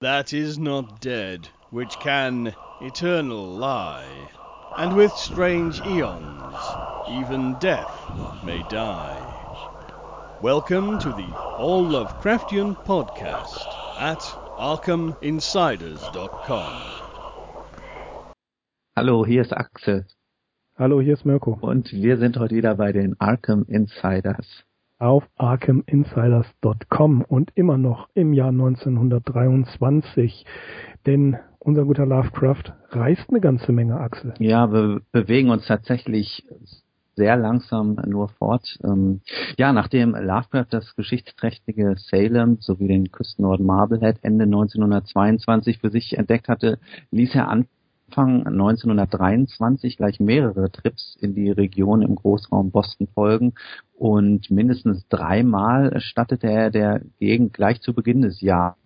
that is not dead, which can eternal lie, and with strange eons even death may die. Welcome to the All Lovecraftian Podcast at ArkhamInsiders.com. Hallo, hier ist Axel. Hallo, hier ist Mirko. Und wir sind heute wieder bei den Arkham Insiders. Auf ArkhamInsiders.com und immer noch im Jahr 1923. Denn unser guter Lovecraft reist eine ganze Menge, Axel. Ja, wir bewegen uns tatsächlich sehr langsam nur fort. Ähm, ja, nachdem Lovecraft das geschichtsträchtige Salem sowie den Küstenort Marblehead Ende 1922 für sich entdeckt hatte, ließ er an Anfang 1923 gleich mehrere Trips in die Region im Großraum Boston folgen und mindestens dreimal stattete er der Gegend gleich zu Beginn des Jahres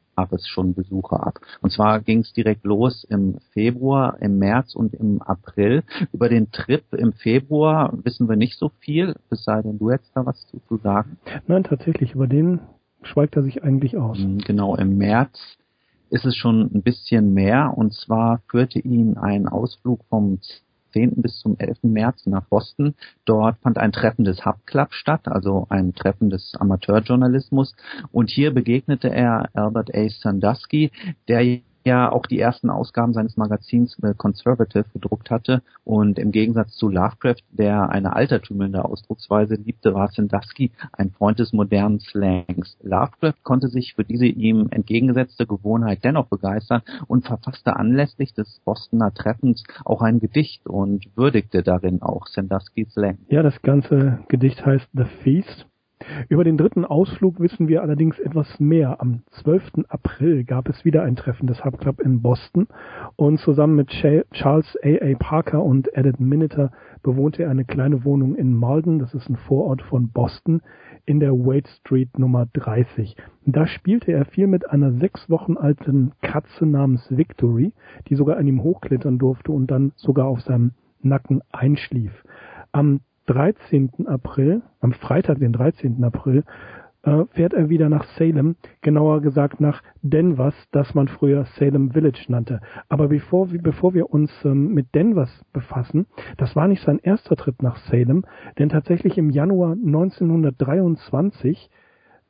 schon Besucher ab. Und zwar ging es direkt los im Februar, im März und im April. Über den Trip im Februar wissen wir nicht so viel, es sei denn, du hättest da was zu, zu sagen. Nein, tatsächlich, über den schweigt er sich eigentlich aus. Genau, im März ist es schon ein bisschen mehr. Und zwar führte ihn ein Ausflug vom 10. bis zum 11. März nach Boston. Dort fand ein Treffen des Hub Club statt, also ein Treffen des Amateurjournalismus. Und hier begegnete er Albert A. Sandusky, der ja auch die ersten Ausgaben seines Magazins äh, Conservative gedruckt hatte und im Gegensatz zu Lovecraft, der eine altertümliche Ausdrucksweise liebte, war Sandusky ein Freund des modernen Slangs. Lovecraft konnte sich für diese ihm entgegengesetzte Gewohnheit dennoch begeistern und verfasste anlässlich des Bostoner Treffens auch ein Gedicht und würdigte darin auch Sanduskys Slang. Ja, das ganze Gedicht heißt The Feast über den dritten Ausflug wissen wir allerdings etwas mehr. Am 12. April gab es wieder ein Treffen des Hub Club in Boston und zusammen mit Charles A. A. Parker und Edith Miniter bewohnte er eine kleine Wohnung in Malden, das ist ein Vorort von Boston, in der Wade Street Nummer 30. Da spielte er viel mit einer sechs Wochen alten Katze namens Victory, die sogar an ihm hochklettern durfte und dann sogar auf seinem Nacken einschlief. Am 13. April, am Freitag, den 13. April, äh, fährt er wieder nach Salem, genauer gesagt nach Denvers, das man früher Salem Village nannte. Aber bevor, bevor wir uns ähm, mit Denvers befassen, das war nicht sein erster Trip nach Salem, denn tatsächlich im Januar 1923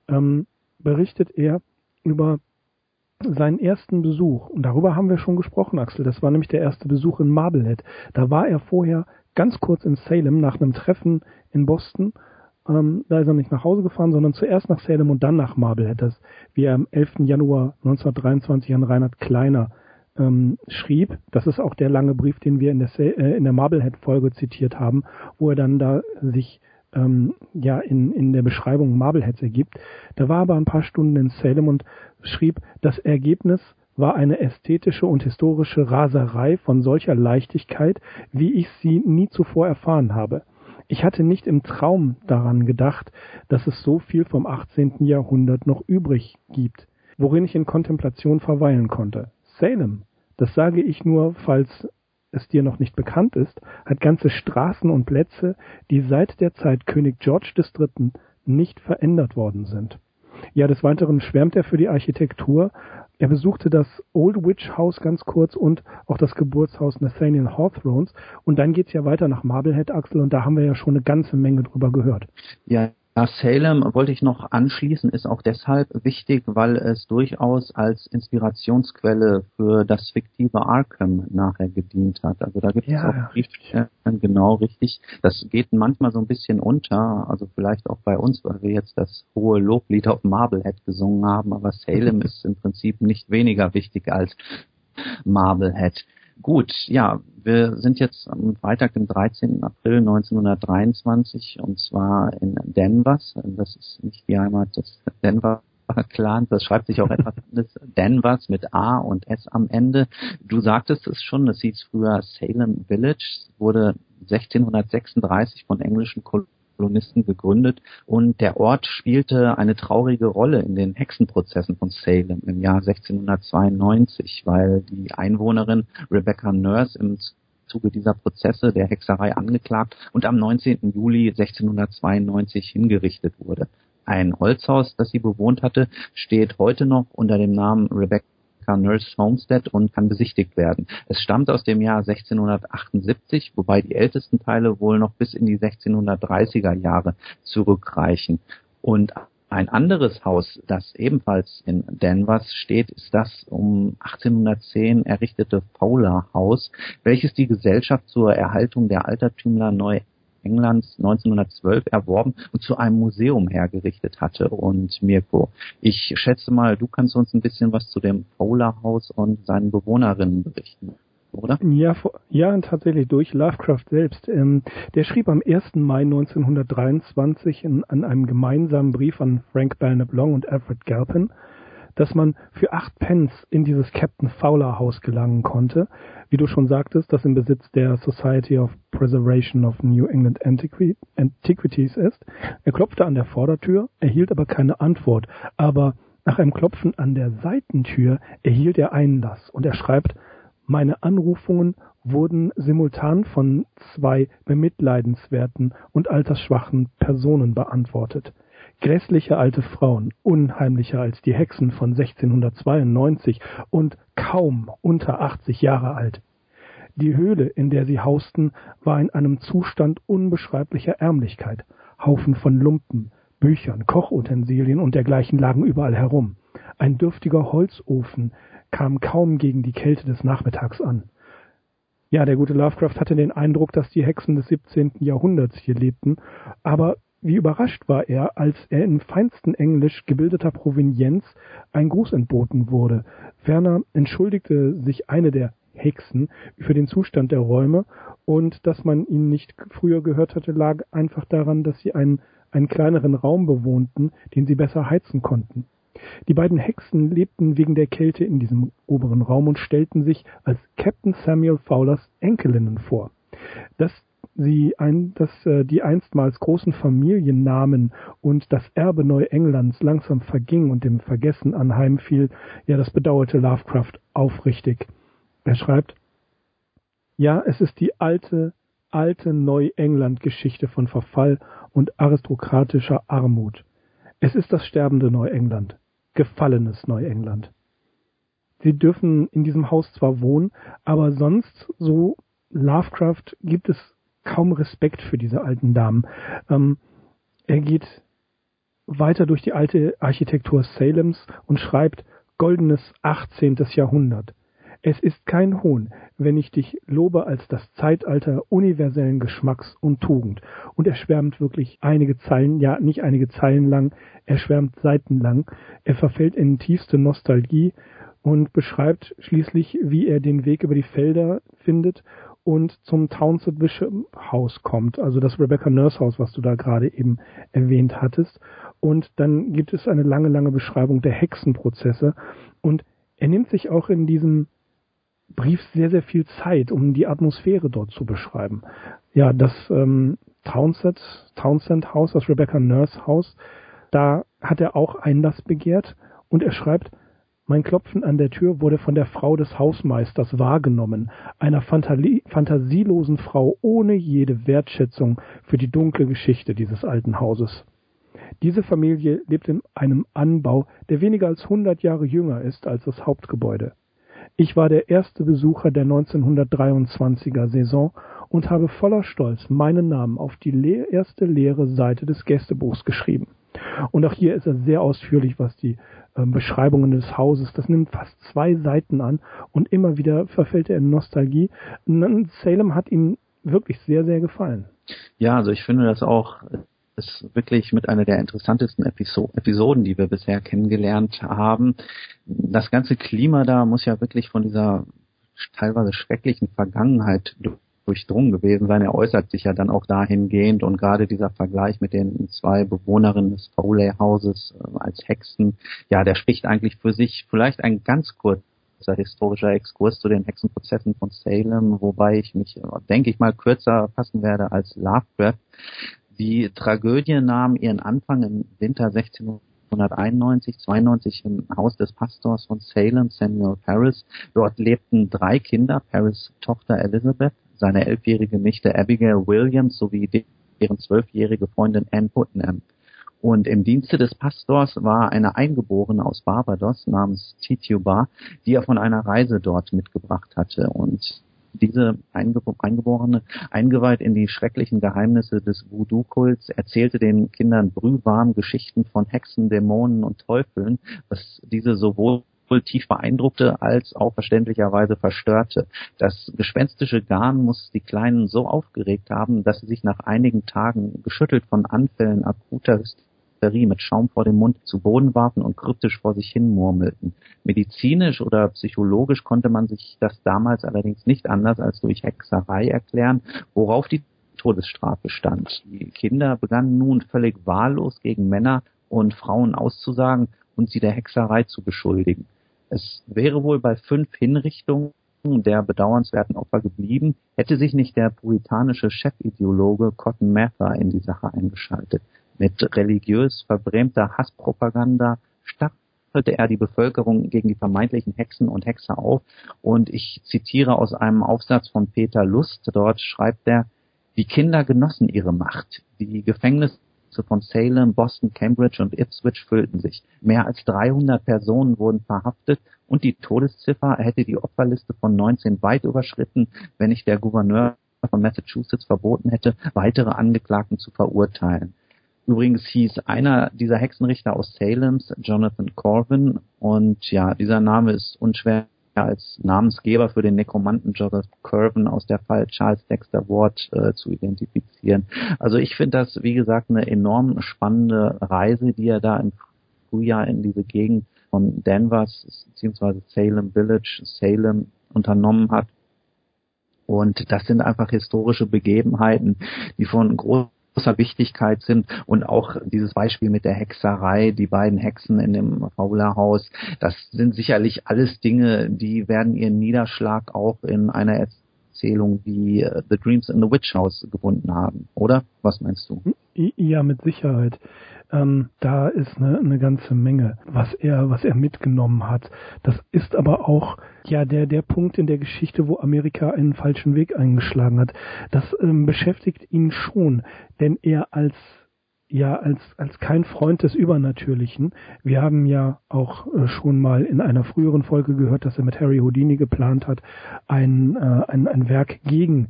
ähm, berichtet er über seinen ersten Besuch. Und darüber haben wir schon gesprochen, Axel. Das war nämlich der erste Besuch in Marblehead. Da war er vorher ganz kurz in Salem nach einem Treffen in Boston. Ähm, da ist er nicht nach Hause gefahren, sondern zuerst nach Salem und dann nach Marblehead. Wie er am 11. Januar 1923 an Reinhard Kleiner ähm, schrieb. Das ist auch der lange Brief, den wir in der, äh, der Marblehead-Folge zitiert haben, wo er dann da sich ähm, ja in, in der Beschreibung Marbleheads ergibt. Da war aber ein paar Stunden in Salem und schrieb, das Ergebnis war eine ästhetische und historische Raserei von solcher Leichtigkeit, wie ich sie nie zuvor erfahren habe. Ich hatte nicht im Traum daran gedacht, dass es so viel vom 18. Jahrhundert noch übrig gibt, worin ich in Kontemplation verweilen konnte. Salem, das sage ich nur, falls es dir noch nicht bekannt ist, hat ganze Straßen und Plätze, die seit der Zeit König George III. nicht verändert worden sind. Ja, des Weiteren schwärmt er für die Architektur, er besuchte das Old Witch House ganz kurz und auch das Geburtshaus Nathaniel Hawthorns. Und dann geht's ja weiter nach Marblehead, Axel, und da haben wir ja schon eine ganze Menge drüber gehört. Ja, Salem wollte ich noch anschließen, ist auch deshalb wichtig, weil es durchaus als Inspirationsquelle für das fiktive Arkham nachher gedient hat. Also da gibt es ja, auch Briefstellen, genau richtig. Das geht manchmal so ein bisschen unter, also vielleicht auch bei uns, weil wir jetzt das hohe Loblied auf Marblehead gesungen haben, aber Salem ist im Prinzip nicht weniger wichtig als Marblehead. Gut, ja, wir sind jetzt am Freitag, dem 13. April 1923 und zwar in Denvers. Das ist nicht die Heimat des Denver Clans, das schreibt sich auch etwas anders. Denvers mit A und S am Ende. Du sagtest es schon, es hieß früher Salem Village, wurde 1636 von englischen Kolonien Kolonisten gegründet und der Ort spielte eine traurige Rolle in den Hexenprozessen von Salem im Jahr 1692, weil die Einwohnerin Rebecca Nurse im Zuge dieser Prozesse der Hexerei angeklagt und am 19. Juli 1692 hingerichtet wurde. Ein Holzhaus, das sie bewohnt hatte, steht heute noch unter dem Namen Rebecca Nurse Homestead und kann besichtigt werden. Es stammt aus dem Jahr 1678, wobei die ältesten Teile wohl noch bis in die 1630er Jahre zurückreichen. Und ein anderes Haus, das ebenfalls in Danvers steht, ist das um 1810 errichtete Fowler Haus, welches die Gesellschaft zur Erhaltung der Altertümler Neuenglands 1912 erworben und zu einem Museum hergerichtet hatte. Und Mirko, ich schätze mal, du kannst uns ein bisschen was zu dem Fowler Haus und seinen Bewohnerinnen berichten oder? Ja, ja, tatsächlich durch Lovecraft selbst. Ähm, der schrieb am 1. Mai 1923 in, an einem gemeinsamen Brief an Frank Belknap Long und Alfred Galpin, dass man für acht Pence in dieses Captain Fowler Haus gelangen konnte, wie du schon sagtest, das im Besitz der Society of Preservation of New England Antiquities ist. Er klopfte an der Vordertür, erhielt aber keine Antwort, aber nach einem Klopfen an der Seitentür erhielt er Einlass und er schreibt, meine Anrufungen wurden simultan von zwei bemitleidenswerten und altersschwachen Personen beantwortet. Grässliche alte Frauen, unheimlicher als die Hexen von 1692 und kaum unter 80 Jahre alt. Die Höhle, in der sie hausten, war in einem Zustand unbeschreiblicher Ärmlichkeit. Haufen von Lumpen, Büchern, Kochutensilien und dergleichen lagen überall herum. Ein dürftiger Holzofen, kam kaum gegen die Kälte des Nachmittags an. Ja, der gute Lovecraft hatte den Eindruck, dass die Hexen des 17. Jahrhunderts hier lebten, aber wie überrascht war er, als er in feinstem Englisch gebildeter Provenienz ein Gruß entboten wurde. Ferner entschuldigte sich eine der Hexen für den Zustand der Räume und dass man ihn nicht früher gehört hatte, lag einfach daran, dass sie einen, einen kleineren Raum bewohnten, den sie besser heizen konnten. Die beiden Hexen lebten wegen der Kälte in diesem oberen Raum und stellten sich als Captain Samuel Fowlers Enkelinnen vor. Dass sie ein, dass äh, die einstmals großen Familiennamen und das Erbe Neuenglands langsam verging und dem Vergessen anheimfiel, ja, das bedauerte Lovecraft aufrichtig. Er schreibt, ja, es ist die alte, alte Neuengland-Geschichte von Verfall und aristokratischer Armut. Es ist das sterbende Neuengland gefallenes Neuengland. Sie dürfen in diesem Haus zwar wohnen, aber sonst, so Lovecraft, gibt es kaum Respekt für diese alten Damen. Ähm, er geht weiter durch die alte Architektur Salems und schreibt goldenes 18. Jahrhundert. Es ist kein Hohn, wenn ich dich lobe als das Zeitalter universellen Geschmacks und Tugend. Und er schwärmt wirklich einige Zeilen, ja nicht einige Zeilen lang, er schwärmt seitenlang. Er verfällt in tiefste Nostalgie und beschreibt schließlich, wie er den Weg über die Felder findet und zum Townsend Bishop Haus kommt, also das Rebecca Nurse Haus, was du da gerade eben erwähnt hattest. Und dann gibt es eine lange, lange Beschreibung der Hexenprozesse und er nimmt sich auch in diesem Brief sehr, sehr viel Zeit, um die Atmosphäre dort zu beschreiben. Ja, das ähm, Townsend, Townsend Haus, das Rebecca Nurse Haus, da hat er auch Einlass begehrt und er schreibt, mein Klopfen an der Tür wurde von der Frau des Hausmeisters wahrgenommen, einer fantasielosen Frau ohne jede Wertschätzung für die dunkle Geschichte dieses alten Hauses. Diese Familie lebt in einem Anbau, der weniger als 100 Jahre jünger ist als das Hauptgebäude. Ich war der erste Besucher der 1923er Saison und habe voller Stolz meinen Namen auf die erste leere Seite des Gästebuchs geschrieben. Und auch hier ist er sehr ausführlich, was die äh, Beschreibungen des Hauses, das nimmt fast zwei Seiten an und immer wieder verfällt er in Nostalgie. Salem hat ihm wirklich sehr, sehr gefallen. Ja, also ich finde das auch ist wirklich mit einer der interessantesten Episoden, die wir bisher kennengelernt haben. Das ganze Klima da muss ja wirklich von dieser teilweise schrecklichen Vergangenheit durchdrungen gewesen sein. Er äußert sich ja dann auch dahingehend und gerade dieser Vergleich mit den zwei Bewohnerinnen des Foley-Hauses äh, als Hexen, ja, der spricht eigentlich für sich. Vielleicht ein ganz kurzer historischer Exkurs zu den Hexenprozessen von Salem, wobei ich mich, äh, denke ich mal, kürzer fassen werde als Lovecraft. Die Tragödie nahm ihren Anfang im Winter 1691, 92 im Haus des Pastors von Salem, Samuel Paris. Dort lebten drei Kinder, Paris Tochter Elizabeth, seine elfjährige Nichte Abigail Williams sowie deren zwölfjährige Freundin Anne Putnam. Und im Dienste des Pastors war eine Eingeborene aus Barbados namens Tituba, die er von einer Reise dort mitgebracht hatte. Und diese Eingeborene, eingeweiht in die schrecklichen Geheimnisse des Voodoo-Kults, erzählte den Kindern brühwarm Geschichten von Hexen, Dämonen und Teufeln, was diese sowohl tief beeindruckte als auch verständlicherweise verstörte. Das gespenstische Garn muss die Kleinen so aufgeregt haben, dass sie sich nach einigen Tagen geschüttelt von Anfällen akuter Hysterie mit Schaum vor dem Mund zu Boden warfen und kryptisch vor sich hin murmelten. Medizinisch oder psychologisch konnte man sich das damals allerdings nicht anders als durch Hexerei erklären, worauf die Todesstrafe stand. Die Kinder begannen nun völlig wahllos gegen Männer und Frauen auszusagen und sie der Hexerei zu beschuldigen. Es wäre wohl bei fünf Hinrichtungen der bedauernswerten Opfer geblieben, hätte sich nicht der puritanische Chefideologe Cotton Mather in die Sache eingeschaltet. Mit religiös verbrämter Hasspropaganda stachtelte er die Bevölkerung gegen die vermeintlichen Hexen und Hexer auf und ich zitiere aus einem Aufsatz von Peter Lust, dort schreibt er, die Kinder genossen ihre Macht. Die Gefängnisse von Salem, Boston, Cambridge und Ipswich füllten sich. Mehr als 300 Personen wurden verhaftet und die Todesziffer hätte die Opferliste von 19 weit überschritten, wenn nicht der Gouverneur von Massachusetts verboten hätte, weitere Angeklagten zu verurteilen. Übrigens hieß einer dieser Hexenrichter aus Salems Jonathan Corvin und ja, dieser Name ist unschwer als Namensgeber für den Nekromanten Joseph Curven aus der Fall Charles Dexter Ward äh, zu identifizieren. Also ich finde das, wie gesagt, eine enorm spannende Reise, die er da im Frühjahr in diese Gegend von Danvers bzw. Salem Village, Salem unternommen hat. Und das sind einfach historische Begebenheiten, die von großer großer Wichtigkeit sind. Und auch dieses Beispiel mit der Hexerei, die beiden Hexen in dem Faulerhaus, das sind sicherlich alles Dinge, die werden ihren Niederschlag auch in einer Erzählung wie äh, The Dreams in the Witch House gefunden haben, oder? Was meinst du? Ja, mit Sicherheit. Ähm, da ist eine, eine ganze Menge, was er, was er mitgenommen hat. Das ist aber auch ja der der Punkt in der Geschichte, wo Amerika einen falschen Weg eingeschlagen hat. Das ähm, beschäftigt ihn schon, denn er als ja als als kein Freund des Übernatürlichen. Wir haben ja auch äh, schon mal in einer früheren Folge gehört, dass er mit Harry Houdini geplant hat, ein äh, ein, ein Werk gegen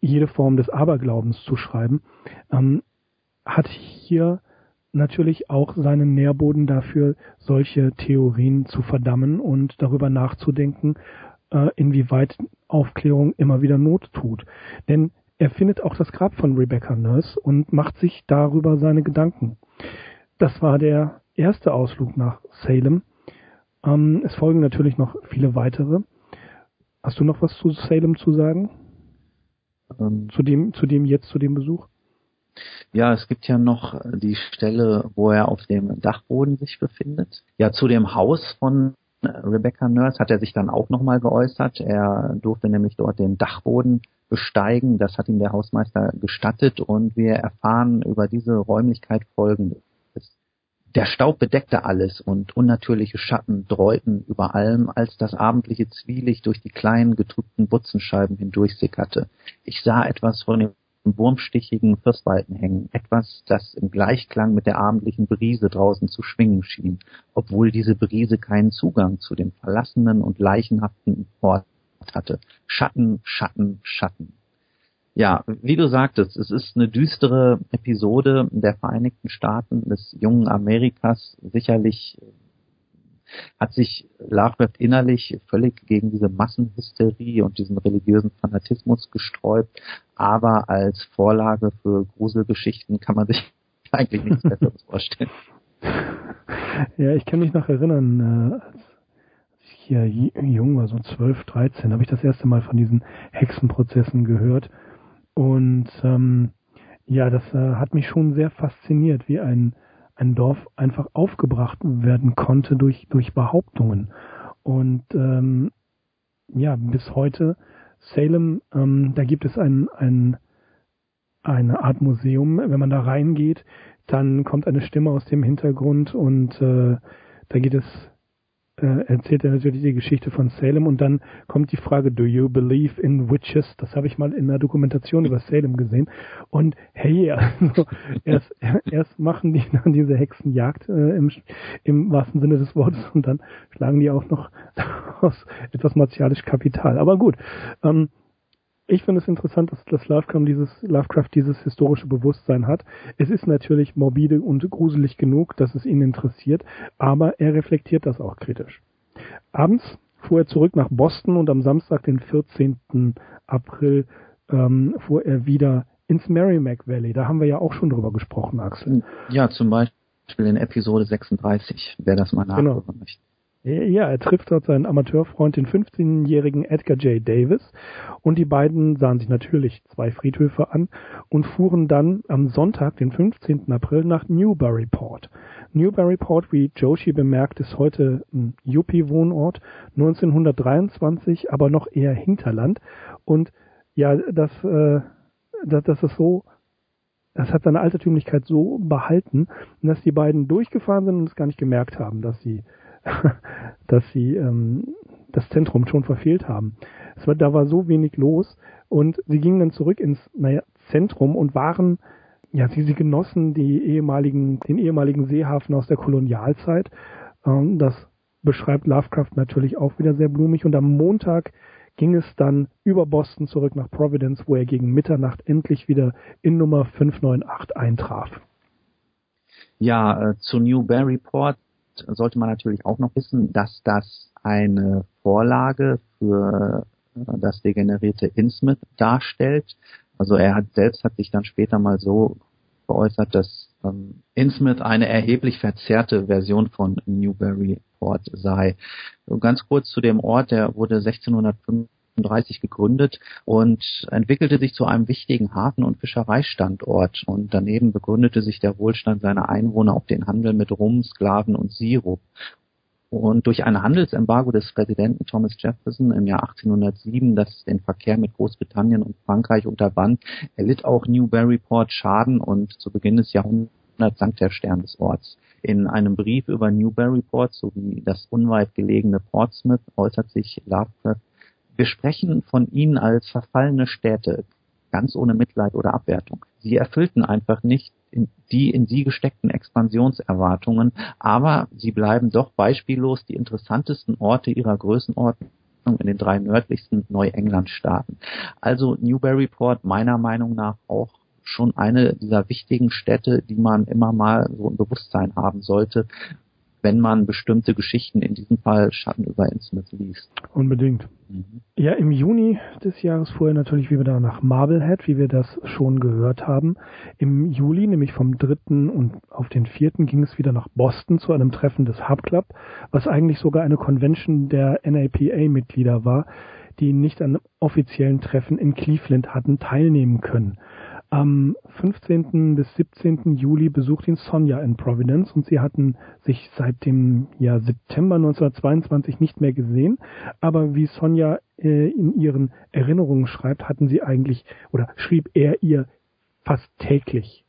jede Form des Aberglaubens zu schreiben. Ähm, hat hier natürlich auch seinen Nährboden dafür, solche Theorien zu verdammen und darüber nachzudenken, äh, inwieweit Aufklärung immer wieder Not tut. Denn er findet auch das Grab von Rebecca Nurse und macht sich darüber seine Gedanken. Das war der erste Ausflug nach Salem. Ähm, es folgen natürlich noch viele weitere. Hast du noch was zu Salem zu sagen? Ähm, zu dem, zu dem jetzt, zu dem Besuch? Ja, es gibt ja noch die Stelle, wo er auf dem Dachboden sich befindet. Ja, zu dem Haus von Rebecca Nurse hat er sich dann auch nochmal geäußert. Er durfte nämlich dort den Dachboden besteigen. Das hat ihm der Hausmeister gestattet und wir erfahren über diese Räumlichkeit folgendes. Der Staub bedeckte alles und unnatürliche Schatten dräuten über allem, als das abendliche Zwielicht durch die kleinen getrübten Butzenscheiben hindurchsickerte. Ich sah etwas von dem wurmstichigen Firstweiten hängen, etwas, das im Gleichklang mit der abendlichen Brise draußen zu schwingen schien, obwohl diese Brise keinen Zugang zu dem verlassenen und leichenhaften Ort hatte. Schatten, Schatten, Schatten. Ja, wie du sagtest, es ist eine düstere Episode der Vereinigten Staaten, des jungen Amerikas, sicherlich hat sich Lovecraft innerlich völlig gegen diese Massenhysterie und diesen religiösen Fanatismus gesträubt, aber als Vorlage für Gruselgeschichten kann man sich eigentlich nichts Besseres vorstellen. Ja, ich kann mich noch erinnern, äh, als hier jung war, so 12, 13, habe ich das erste Mal von diesen Hexenprozessen gehört. Und ähm, ja, das äh, hat mich schon sehr fasziniert, wie ein ein Dorf einfach aufgebracht werden konnte durch, durch Behauptungen. Und ähm, ja, bis heute Salem, ähm, da gibt es ein, ein, eine Art Museum. Wenn man da reingeht, dann kommt eine Stimme aus dem Hintergrund und äh, da geht es äh, erzählt er natürlich die Geschichte von Salem und dann kommt die Frage, do you believe in witches? Das habe ich mal in einer Dokumentation über Salem gesehen. Und hey, also erst, erst machen die dann diese Hexenjagd äh, im, im wahrsten Sinne des Wortes und dann schlagen die auch noch aus etwas martialisch Kapital. Aber gut, ähm, ich finde es interessant, dass, dass Lovecraft dieses, Lovecraft dieses historische Bewusstsein hat. Es ist natürlich morbide und gruselig genug, dass es ihn interessiert, aber er reflektiert das auch kritisch. Abends fuhr er zurück nach Boston und am Samstag, den 14. April, ähm, fuhr er wieder ins Merrimack Valley. Da haben wir ja auch schon drüber gesprochen, Axel. Ja, zum Beispiel in Episode 36, wer das mal nachhören genau. möchte. Ja, er trifft dort seinen Amateurfreund, den 15-jährigen Edgar J. Davis, und die beiden sahen sich natürlich zwei Friedhöfe an und fuhren dann am Sonntag, den 15. April, nach Newburyport. Newburyport, wie Joshi bemerkt, ist heute ein Yuppie-Wohnort, 1923 aber noch eher Hinterland. Und ja, das, äh, das, das ist so das hat seine Altertümlichkeit so behalten, dass die beiden durchgefahren sind und es gar nicht gemerkt haben, dass sie dass sie ähm, das Zentrum schon verfehlt haben. Es war, da war so wenig los und sie gingen dann zurück ins naja, Zentrum und waren, ja, sie, sie genossen die ehemaligen, den ehemaligen Seehafen aus der Kolonialzeit. Ähm, das beschreibt Lovecraft natürlich auch wieder sehr blumig und am Montag ging es dann über Boston zurück nach Providence, wo er gegen Mitternacht endlich wieder in Nummer 598 eintraf. Ja, äh, zu Newburyport sollte man natürlich auch noch wissen, dass das eine Vorlage für äh, das degenerierte Innsmouth darstellt. Also er hat selbst hat sich dann später mal so geäußert, dass ähm, Innsmouth eine erheblich verzerrte Version von Newburyport sei. ganz kurz zu dem Ort, der wurde 1605 1938 gegründet und entwickelte sich zu einem wichtigen Hafen- und Fischereistandort. Und daneben begründete sich der Wohlstand seiner Einwohner auf den Handel mit Rum, Sklaven und Sirup. Und durch ein Handelsembargo des Präsidenten Thomas Jefferson im Jahr 1807, das den Verkehr mit Großbritannien und Frankreich unterband, erlitt auch Newburyport Schaden und zu Beginn des Jahrhunderts sank der Stern des Orts. In einem Brief über Newburyport sowie das unweit gelegene Portsmouth äußert sich Lovecraft wir sprechen von ihnen als verfallene Städte, ganz ohne Mitleid oder Abwertung. Sie erfüllten einfach nicht in die in sie gesteckten Expansionserwartungen, aber sie bleiben doch beispiellos die interessantesten Orte ihrer Größenordnung in den drei nördlichsten Neuenglandstaaten. Also Newburyport meiner Meinung nach auch schon eine dieser wichtigen Städte, die man immer mal so im Bewusstsein haben sollte, wenn man bestimmte Geschichten, in diesem Fall Schatten über Innsmouth liest. Unbedingt. Mhm. Ja, im Juni des Jahres fuhr er natürlich wieder nach Marblehead, wie wir das schon gehört haben. Im Juli, nämlich vom 3. und auf den 4. ging es wieder nach Boston zu einem Treffen des Hub Club, was eigentlich sogar eine Convention der NAPA-Mitglieder war, die nicht an offiziellen Treffen in Cleveland hatten teilnehmen können. Am 15. bis 17. Juli besucht ihn Sonja in Providence und sie hatten sich seit dem Jahr September 1922 nicht mehr gesehen. Aber wie Sonja äh, in ihren Erinnerungen schreibt, hatten sie eigentlich oder schrieb er ihr fast täglich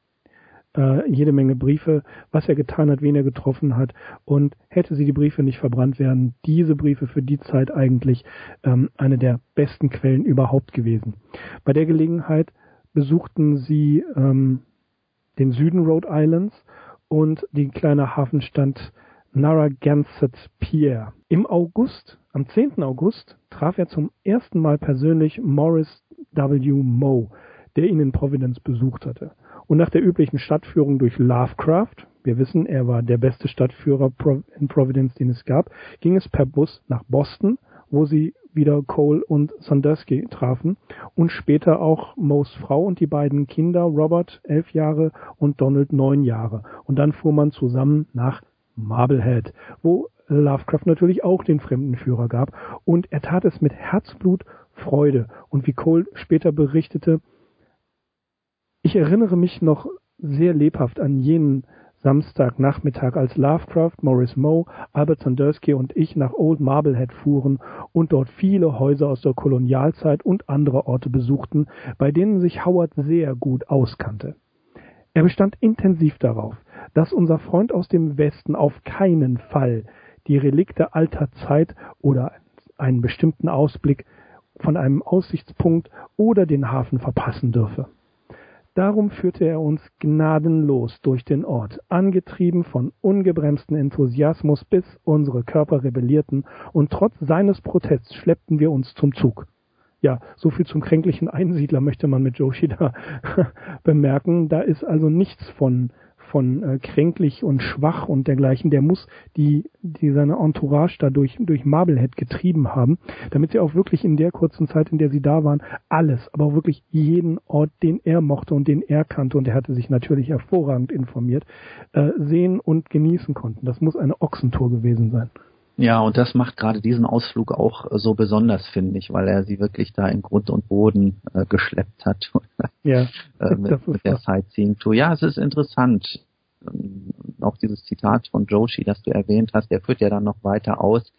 äh, jede Menge Briefe, was er getan hat, wen er getroffen hat. Und hätte sie die Briefe nicht verbrannt, wären diese Briefe für die Zeit eigentlich ähm, eine der besten Quellen überhaupt gewesen. Bei der Gelegenheit besuchten sie ähm, den Süden Rhode Islands und die kleine Hafenstadt Narragansett Pier. Im August, am 10. August, traf er zum ersten Mal persönlich Morris W. Moe, der ihn in Providence besucht hatte. Und nach der üblichen Stadtführung durch Lovecraft, wir wissen, er war der beste Stadtführer in Providence, den es gab, ging es per Bus nach Boston, wo sie wieder Cole und Sandusky trafen und später auch Moes Frau und die beiden Kinder, Robert elf Jahre und Donald neun Jahre. Und dann fuhr man zusammen nach Marblehead, wo Lovecraft natürlich auch den Fremdenführer gab und er tat es mit Herzblut, Freude und wie Cole später berichtete, ich erinnere mich noch sehr lebhaft an jenen Samstagnachmittag, als Lovecraft, Morris Moe, Albert Sandusky und ich nach Old Marblehead fuhren und dort viele Häuser aus der Kolonialzeit und andere Orte besuchten, bei denen sich Howard sehr gut auskannte. Er bestand intensiv darauf, dass unser Freund aus dem Westen auf keinen Fall die Relikte alter Zeit oder einen bestimmten Ausblick von einem Aussichtspunkt oder den Hafen verpassen dürfe. Darum führte er uns gnadenlos durch den Ort, angetrieben von ungebremsten Enthusiasmus, bis unsere Körper rebellierten, und trotz seines Protests schleppten wir uns zum Zug. Ja, so viel zum kränklichen Einsiedler möchte man mit Joshi da bemerken. Da ist also nichts von von äh, kränklich und schwach und dergleichen, der muss die, die seine Entourage da durch, durch Marblehead getrieben haben, damit sie auch wirklich in der kurzen Zeit, in der sie da waren, alles, aber auch wirklich jeden Ort, den er mochte und den er kannte, und er hatte sich natürlich hervorragend informiert, äh, sehen und genießen konnten. Das muss eine Ochsentour gewesen sein. Ja, und das macht gerade diesen Ausflug auch äh, so besonders, finde ich, weil er sie wirklich da in Grund und Boden äh, geschleppt hat. ja, äh, mit, mit der Sightseeing-Tour. Ja, es ist interessant. Ähm, auch dieses Zitat von Joshi, das du erwähnt hast, der führt ja dann noch weiter aus,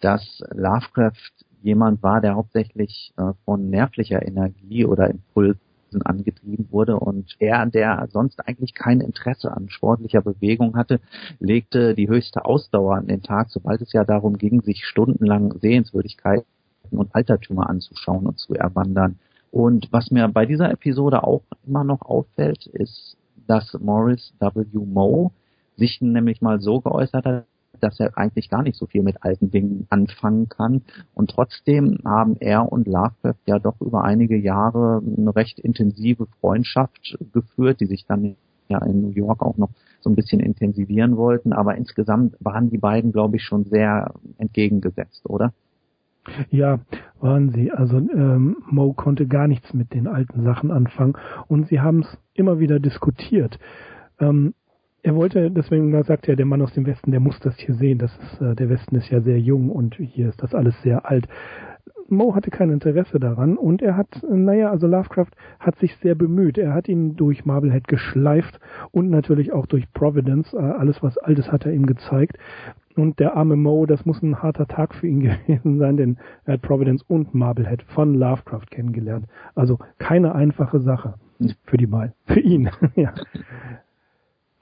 dass Lovecraft jemand war, der hauptsächlich äh, von nervlicher Energie oder Impuls angetrieben wurde und er, der sonst eigentlich kein Interesse an sportlicher Bewegung hatte, legte die höchste Ausdauer an den Tag, sobald es ja darum ging, sich stundenlang Sehenswürdigkeiten und Altertümer anzuschauen und zu erwandern. Und was mir bei dieser Episode auch immer noch auffällt, ist, dass Morris W. Moe sich nämlich mal so geäußert hat, dass er eigentlich gar nicht so viel mit alten Dingen anfangen kann. Und trotzdem haben er und Lovecraft ja doch über einige Jahre eine recht intensive Freundschaft geführt, die sich dann ja in New York auch noch so ein bisschen intensivieren wollten. Aber insgesamt waren die beiden, glaube ich, schon sehr entgegengesetzt, oder? Ja, waren sie. Also ähm, Mo konnte gar nichts mit den alten Sachen anfangen und sie haben es immer wieder diskutiert. Ähm, er wollte, deswegen sagt er, der Mann aus dem Westen, der muss das hier sehen. Das ist, äh, der Westen ist ja sehr jung und hier ist das alles sehr alt. Mo hatte kein Interesse daran und er hat, naja, also Lovecraft hat sich sehr bemüht. Er hat ihn durch Marblehead geschleift und natürlich auch durch Providence. Äh, alles, was Altes hat er ihm gezeigt. Und der arme Mo, das muss ein harter Tag für ihn gewesen sein, denn er hat Providence und Marblehead von Lovecraft kennengelernt. Also keine einfache Sache für die beiden, für ihn. ja.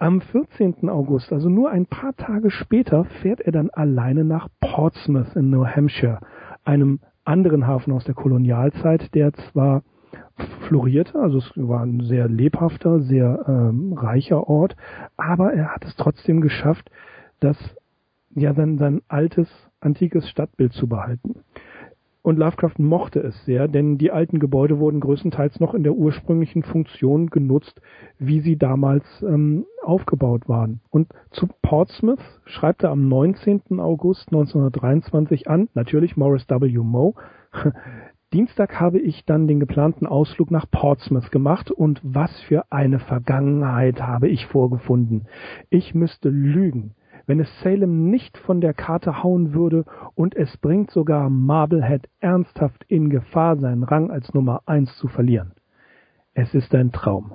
Am 14. August, also nur ein paar Tage später, fährt er dann alleine nach Portsmouth in New Hampshire, einem anderen Hafen aus der Kolonialzeit, der zwar florierte, also es war ein sehr lebhafter, sehr ähm, reicher Ort, aber er hat es trotzdem geschafft, das ja sein, sein altes, antikes Stadtbild zu behalten. Und Lovecraft mochte es sehr, denn die alten Gebäude wurden größtenteils noch in der ursprünglichen Funktion genutzt, wie sie damals ähm, aufgebaut waren. Und zu Portsmouth schreibt er am 19. August 1923 an, natürlich Morris W. Moe, Dienstag habe ich dann den geplanten Ausflug nach Portsmouth gemacht und was für eine Vergangenheit habe ich vorgefunden. Ich müsste lügen wenn es Salem nicht von der Karte hauen würde und es bringt sogar Marblehead ernsthaft in Gefahr, seinen Rang als Nummer eins zu verlieren. Es ist ein Traum,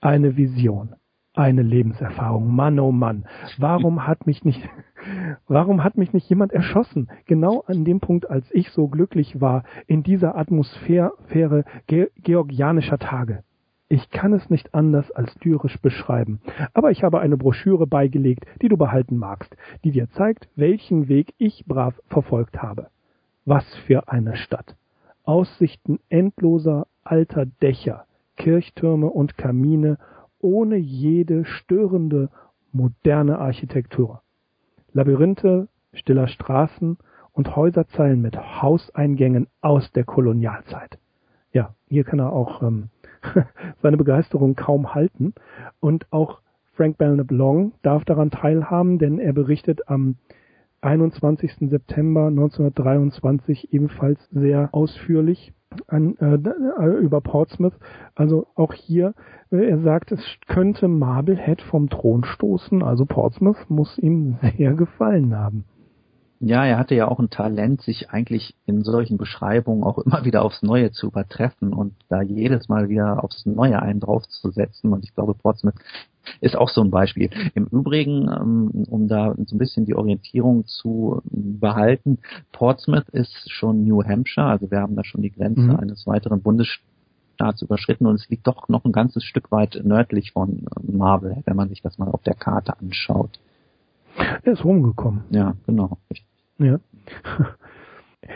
eine Vision, eine Lebenserfahrung. Mann, oh Mann, warum hat mich nicht, warum hat mich nicht jemand erschossen? Genau an dem Punkt, als ich so glücklich war, in dieser Atmosphäre georgianischer Tage. Ich kann es nicht anders als lyrisch beschreiben. Aber ich habe eine Broschüre beigelegt, die du behalten magst, die dir zeigt, welchen Weg ich brav verfolgt habe. Was für eine Stadt. Aussichten endloser alter Dächer, Kirchtürme und Kamine ohne jede störende moderne Architektur. Labyrinthe stiller Straßen und Häuserzeilen mit Hauseingängen aus der Kolonialzeit. Ja, hier kann er auch ähm, seine Begeisterung kaum halten. Und auch Frank Belknap Long darf daran teilhaben, denn er berichtet am 21. September 1923 ebenfalls sehr ausführlich an, äh, äh, über Portsmouth. Also auch hier, äh, er sagt, es könnte Marblehead vom Thron stoßen. Also Portsmouth muss ihm sehr gefallen haben. Ja, er hatte ja auch ein Talent, sich eigentlich in solchen Beschreibungen auch immer wieder aufs Neue zu übertreffen und da jedes Mal wieder aufs Neue einen draufzusetzen. Und ich glaube, Portsmouth ist auch so ein Beispiel. Im Übrigen, ähm, um da so ein bisschen die Orientierung zu behalten, Portsmouth ist schon New Hampshire, also wir haben da schon die Grenze mhm. eines weiteren Bundesstaats überschritten und es liegt doch noch ein ganzes Stück weit nördlich von Marble, wenn man sich das mal auf der Karte anschaut. Er ist rumgekommen. Ja, genau. Ja.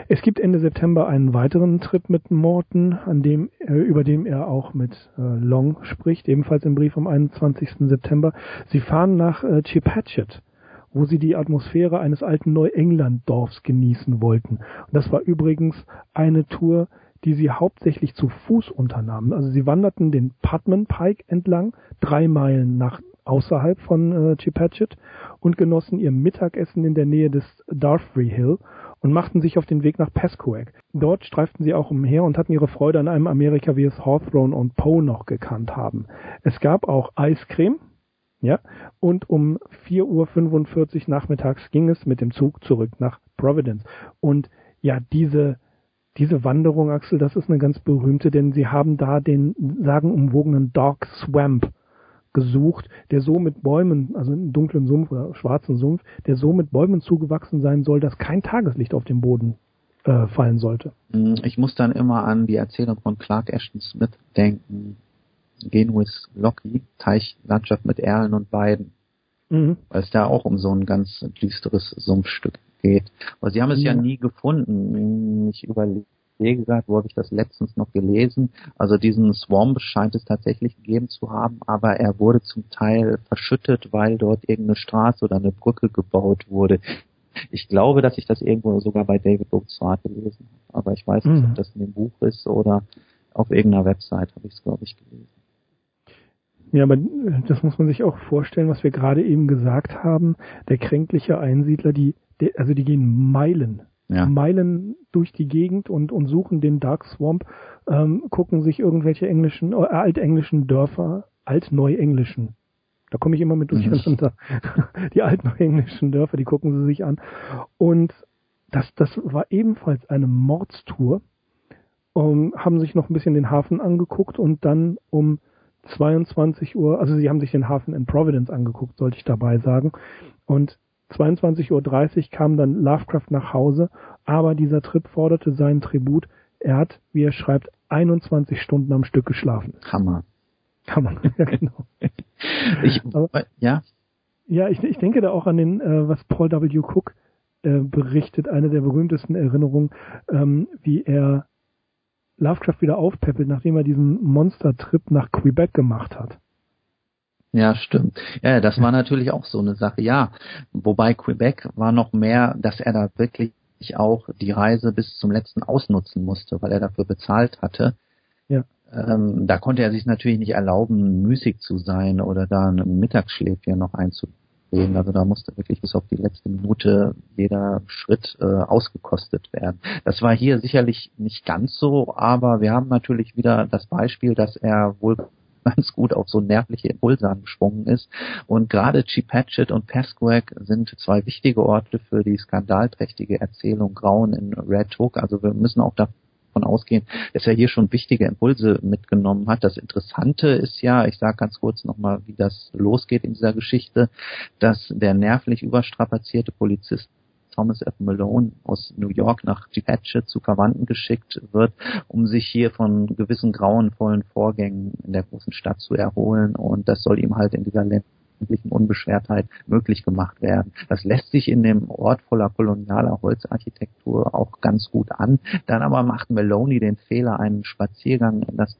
Es gibt Ende September einen weiteren Trip mit Morton, an dem, äh, über dem er auch mit äh, Long spricht, ebenfalls im Brief vom 21. September. Sie fahren nach äh, Chipatchet, wo sie die Atmosphäre eines alten Neuengland-Dorfs genießen wollten. Und das war übrigens eine Tour, die sie hauptsächlich zu Fuß unternahmen. Also sie wanderten den Putman Pike entlang, drei Meilen nach außerhalb von äh, Chipatchet und genossen ihr Mittagessen in der Nähe des Darfree Hill und machten sich auf den Weg nach Pescoag. Dort streiften sie auch umher und hatten ihre Freude an einem Amerika, wie es Hawthorne und Poe noch gekannt haben. Es gab auch Eiscreme, ja, und um 4.45 Uhr nachmittags ging es mit dem Zug zurück nach Providence. Und ja, diese, diese Wanderung, Axel, das ist eine ganz berühmte, denn sie haben da den sagenumwogenen Dark Swamp gesucht, der so mit Bäumen, also einen dunklen Sumpf oder schwarzen Sumpf, der so mit Bäumen zugewachsen sein soll, dass kein Tageslicht auf den Boden äh, fallen sollte. Hm, ich muss dann immer an die Erzählung von Clark Ashton Smith denken. Genuis Locky, Teichlandschaft mit Erlen und Weiden. Mhm. Weil es da auch um so ein ganz düsteres Sumpfstück geht. Aber sie haben es ja, ja nie gefunden. Ich überlege gerade, wo habe ich das letztens noch gelesen. Also diesen Swamp scheint es tatsächlich gegeben zu haben, aber er wurde zum Teil verschüttet, weil dort irgendeine Straße oder eine Brücke gebaut wurde. Ich glaube, dass ich das irgendwo sogar bei David Buxart gelesen habe, aber ich weiß nicht, mhm. ob das in dem Buch ist oder auf irgendeiner Website habe ich es, glaube ich, gelesen. Ja, aber das muss man sich auch vorstellen, was wir gerade eben gesagt haben. Der kränkliche Einsiedler, die, also die gehen Meilen ja. Meilen durch die Gegend und, und suchen den Dark Swamp, ähm, gucken sich irgendwelche englischen, äh, altenglischen Dörfer, altneuenglischen, da komme ich immer mit durcheinander, mhm. die altneuenglischen Dörfer, die gucken sie sich an. Und das, das war ebenfalls eine Mordstour, um, haben sich noch ein bisschen den Hafen angeguckt und dann um 22 Uhr, also sie haben sich den Hafen in Providence angeguckt, sollte ich dabei sagen. Und 22.30 Uhr kam dann Lovecraft nach Hause, aber dieser Trip forderte seinen Tribut. Er hat, wie er schreibt, 21 Stunden am Stück geschlafen. Hammer. Hammer, ja genau. ich, aber, ja? Ja, ich, ich denke da auch an den, äh, was Paul W. Cook äh, berichtet, eine der berühmtesten Erinnerungen, ähm, wie er Lovecraft wieder aufpeppelt, nachdem er diesen Monster-Trip nach Quebec gemacht hat. Ja, stimmt. Ja, das war natürlich auch so eine Sache. Ja, wobei Quebec war noch mehr, dass er da wirklich auch die Reise bis zum letzten ausnutzen musste, weil er dafür bezahlt hatte. Ja. Ähm, da konnte er sich natürlich nicht erlauben, müßig zu sein oder da ein Mittagsschläfchen noch einzulegen. Also da musste wirklich bis auf die letzte Minute jeder Schritt äh, ausgekostet werden. Das war hier sicherlich nicht ganz so, aber wir haben natürlich wieder das Beispiel, dass er wohl ganz gut auf so nervliche Impulse angesprungen ist. Und gerade Chipatchet und Pasquag sind zwei wichtige Orte für die skandalträchtige Erzählung Grauen in Red Hook. Also wir müssen auch davon ausgehen, dass er hier schon wichtige Impulse mitgenommen hat. Das Interessante ist ja, ich sage ganz kurz nochmal, wie das losgeht in dieser Geschichte, dass der nervlich überstrapazierte Polizist Thomas F. Malone aus New York nach Patchett zu Verwandten geschickt wird, um sich hier von gewissen grauenvollen Vorgängen in der großen Stadt zu erholen. Und das soll ihm halt in dieser ländlichen Unbeschwertheit möglich gemacht werden. Das lässt sich in dem Ort voller kolonialer Holzarchitektur auch ganz gut an. Dann aber macht Maloney den Fehler, einen Spaziergang in das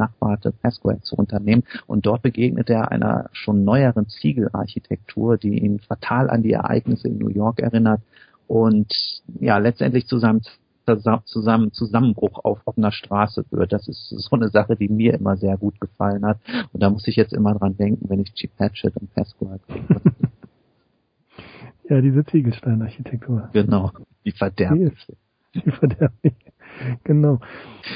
benachbarte Pasquale zu unternehmen und dort begegnet er einer schon neueren Ziegelarchitektur, die ihn fatal an die Ereignisse in New York erinnert und ja letztendlich zu seinem zusammen Zusammenbruch auf offener Straße führt. Das ist so eine Sache, die mir immer sehr gut gefallen hat. Und da muss ich jetzt immer dran denken, wenn ich Cheap Hatchet und Pasquale kriege. ja, diese Ziegelsteinarchitektur. Genau, die verderbliche. Die verderbliche. Genau.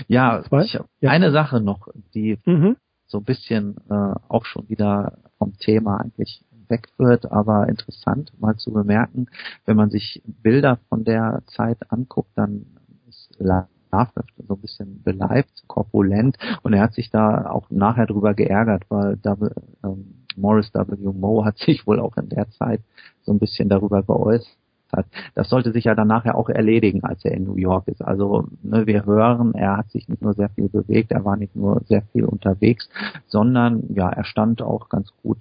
Ja, ich, ja, eine Sache noch, die mhm. so ein bisschen äh, auch schon wieder vom Thema eigentlich wegführt, aber interessant mal zu bemerken, wenn man sich Bilder von der Zeit anguckt, dann ist Lovecraft so ein bisschen beleibt, korpulent und er hat sich da auch nachher drüber geärgert, weil da, ähm, Morris W. Moe hat sich wohl auch in der Zeit so ein bisschen darüber geäußert hat. Das sollte sich ja dann nachher auch erledigen, als er in New York ist. Also ne, wir hören, er hat sich nicht nur sehr viel bewegt, er war nicht nur sehr viel unterwegs, sondern ja, er stand auch ganz gut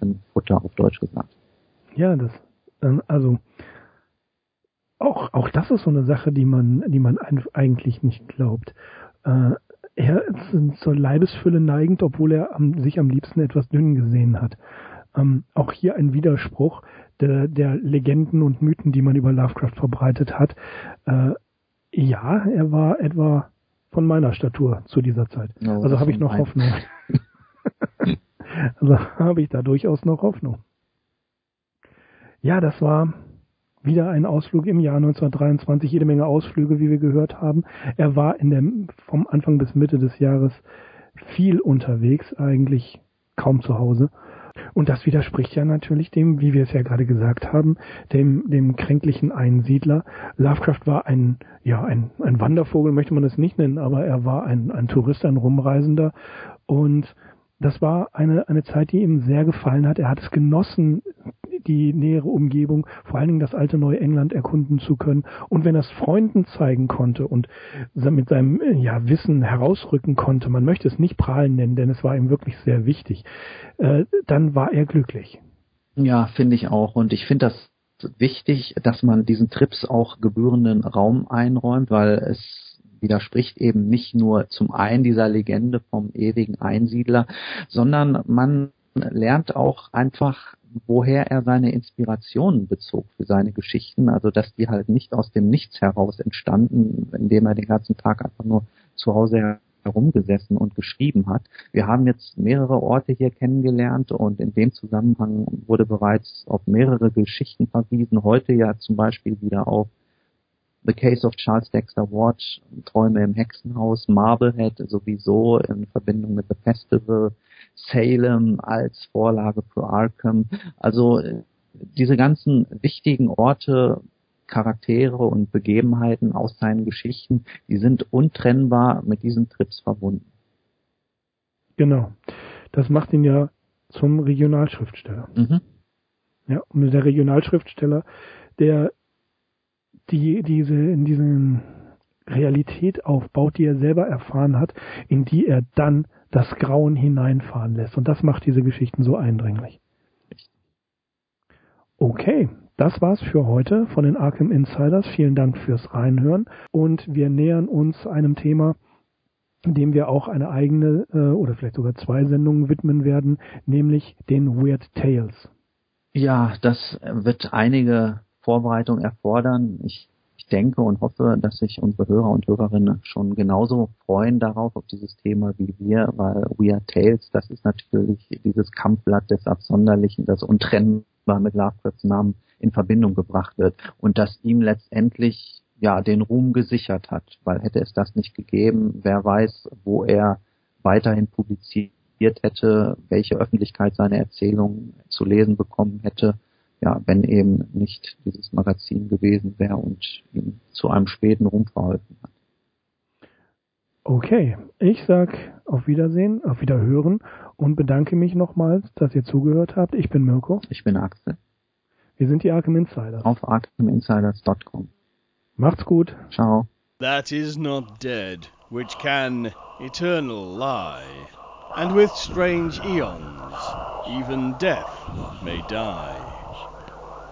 im Futter auf Deutsch gesagt. Ja, das, ähm, also auch, auch das ist so eine Sache, die man, die man eigentlich nicht glaubt. Äh, er ist zur Leibesfülle neigend, obwohl er am, sich am liebsten etwas dünn gesehen hat. Ähm, auch hier ein Widerspruch der, der Legenden und Mythen, die man über Lovecraft verbreitet hat. Äh, ja, er war etwa von meiner Statur zu dieser Zeit. Oh, also habe ich noch Hoffnung. also habe ich da durchaus noch Hoffnung. Ja, das war wieder ein Ausflug im Jahr 1923, jede Menge Ausflüge, wie wir gehört haben. Er war in dem, vom Anfang bis Mitte des Jahres viel unterwegs, eigentlich kaum zu Hause. Und das widerspricht ja natürlich dem, wie wir es ja gerade gesagt haben, dem, dem kränklichen Einsiedler. Lovecraft war ein, ja, ein, ein Wandervogel, möchte man es nicht nennen, aber er war ein, ein Tourist, ein Rumreisender und das war eine, eine Zeit, die ihm sehr gefallen hat. Er hat es genossen, die nähere Umgebung, vor allen Dingen das alte neue England erkunden zu können. Und wenn er es Freunden zeigen konnte und mit seinem ja, Wissen herausrücken konnte, man möchte es nicht prahlen nennen, denn es war ihm wirklich sehr wichtig, äh, dann war er glücklich. Ja, finde ich auch. Und ich finde das wichtig, dass man diesen Trips auch gebührenden Raum einräumt, weil es widerspricht eben nicht nur zum einen dieser Legende vom ewigen Einsiedler, sondern man lernt auch einfach woher er seine Inspirationen bezog für seine Geschichten, also dass die halt nicht aus dem Nichts heraus entstanden, indem er den ganzen Tag einfach nur zu Hause herumgesessen und geschrieben hat. Wir haben jetzt mehrere Orte hier kennengelernt und in dem Zusammenhang wurde bereits auf mehrere Geschichten verwiesen. Heute ja zum Beispiel wieder auf The Case of Charles Dexter Ward, Träume im Hexenhaus, Marblehead sowieso in Verbindung mit The Festival, Salem als Vorlage für Arkham. Also äh, diese ganzen wichtigen Orte, Charaktere und Begebenheiten aus seinen Geschichten, die sind untrennbar mit diesen Trips verbunden. Genau. Das macht ihn ja zum Regionalschriftsteller. Mhm. Ja, und der Regionalschriftsteller, der die diese in diesen Realität aufbaut, die er selber erfahren hat, in die er dann das Grauen hineinfahren lässt. Und das macht diese Geschichten so eindringlich. Okay, das war's für heute von den Arkham Insiders. Vielen Dank fürs Reinhören. Und wir nähern uns einem Thema, dem wir auch eine eigene äh, oder vielleicht sogar zwei Sendungen widmen werden, nämlich den Weird Tales. Ja, das wird einige Vorbereitung erfordern. Ich ich denke und hoffe, dass sich unsere Hörer und Hörerinnen schon genauso freuen darauf, auf dieses Thema wie wir, weil We Are Tales, das ist natürlich dieses Kampfblatt des Absonderlichen, das untrennbar mit Lovecrafts Namen in Verbindung gebracht wird und das ihm letztendlich ja den Ruhm gesichert hat, weil hätte es das nicht gegeben, wer weiß, wo er weiterhin publiziert hätte, welche Öffentlichkeit seine Erzählung zu lesen bekommen hätte ja, wenn eben nicht dieses Magazin gewesen wäre und ihm zu einem späten Ruhm verholfen hat. Okay, ich sag auf Wiedersehen, auf Wiederhören und bedanke mich nochmals, dass ihr zugehört habt. Ich bin Mirko. Ich bin Axel. Wir sind die Arkham Insiders. Auf arkhaminsiders.com. Macht's gut. Ciao. That is not dead, which can eternal lie, and with strange eons, even death may die.